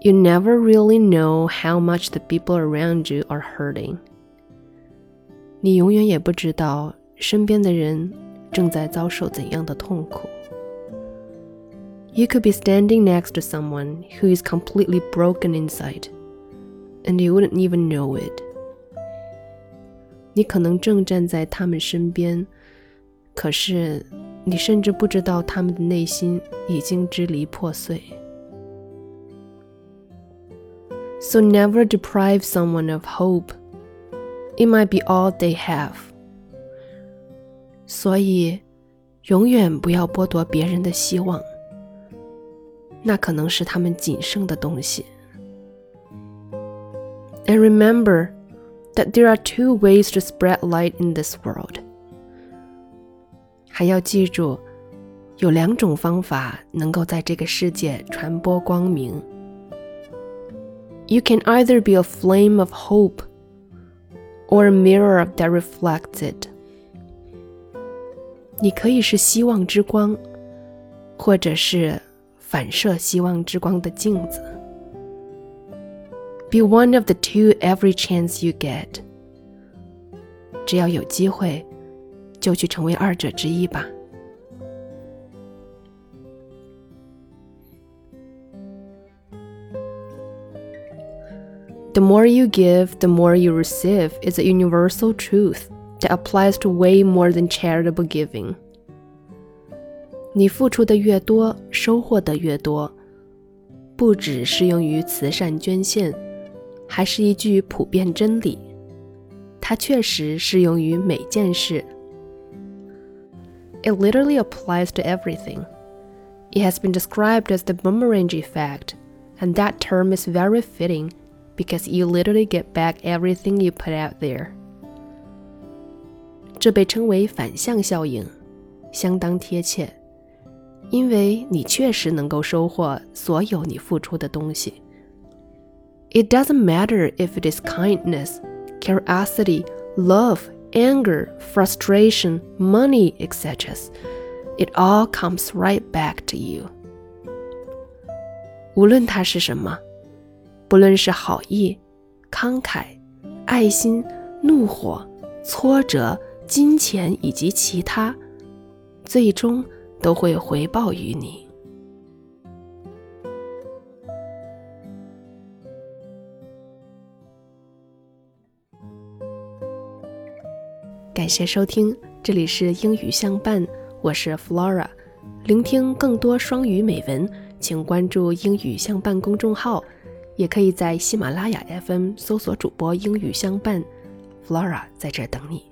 You never really know how much the people around you are hurting. 你永远也不知道身边的人正在遭受怎样的痛苦。You could be standing next to someone who is completely broken inside, and you wouldn't even know it. 你可能正站在他们身边，可是你甚至不知道他们的内心已经支离破碎。 So never deprive someone of hope. It might be all they have. 所以，永远不要剥夺别人的希望，那可能是他们仅剩的东西。And remember that there are two ways to spread light in this world. 还要记住，有两种方法能够在这个世界传播光明。 You can either be a flame of hope or a mirror that reflects it. 你可以是希望之光，或者是反射希望之光的镜子。Be one of the two every chance you get. 只要有机会，就去成为二者之一吧。 The more you give, the more you receive is a universal truth that applies to way more than charitable giving. 你付出的越多，收获的越多，不只适用于慈善捐献，还是一句普遍真理。它确实适用于每件事。It literally applies to everything. It has been described as the boomerang effect, and that term is very fitting because you literally get back everything you put out there. 这被称为反向效应，相当贴切，因为你确实能够收获所有你付出的东西。It doesn't matter if it is kindness, curiosity, love, anger, frustration, money, etc. It all comes right back to you. 无论它是什么。 不论是好意、慷慨、爱心、怒火、挫折、金钱以及其他，最终都会回报于你。感谢收听，这里是英语相伴，我是 Flora。聆听更多双语美文，请关注英语相伴公众号。也可以在喜马拉雅 FM 搜索主播“英语相伴 ”，Flora 在这等你。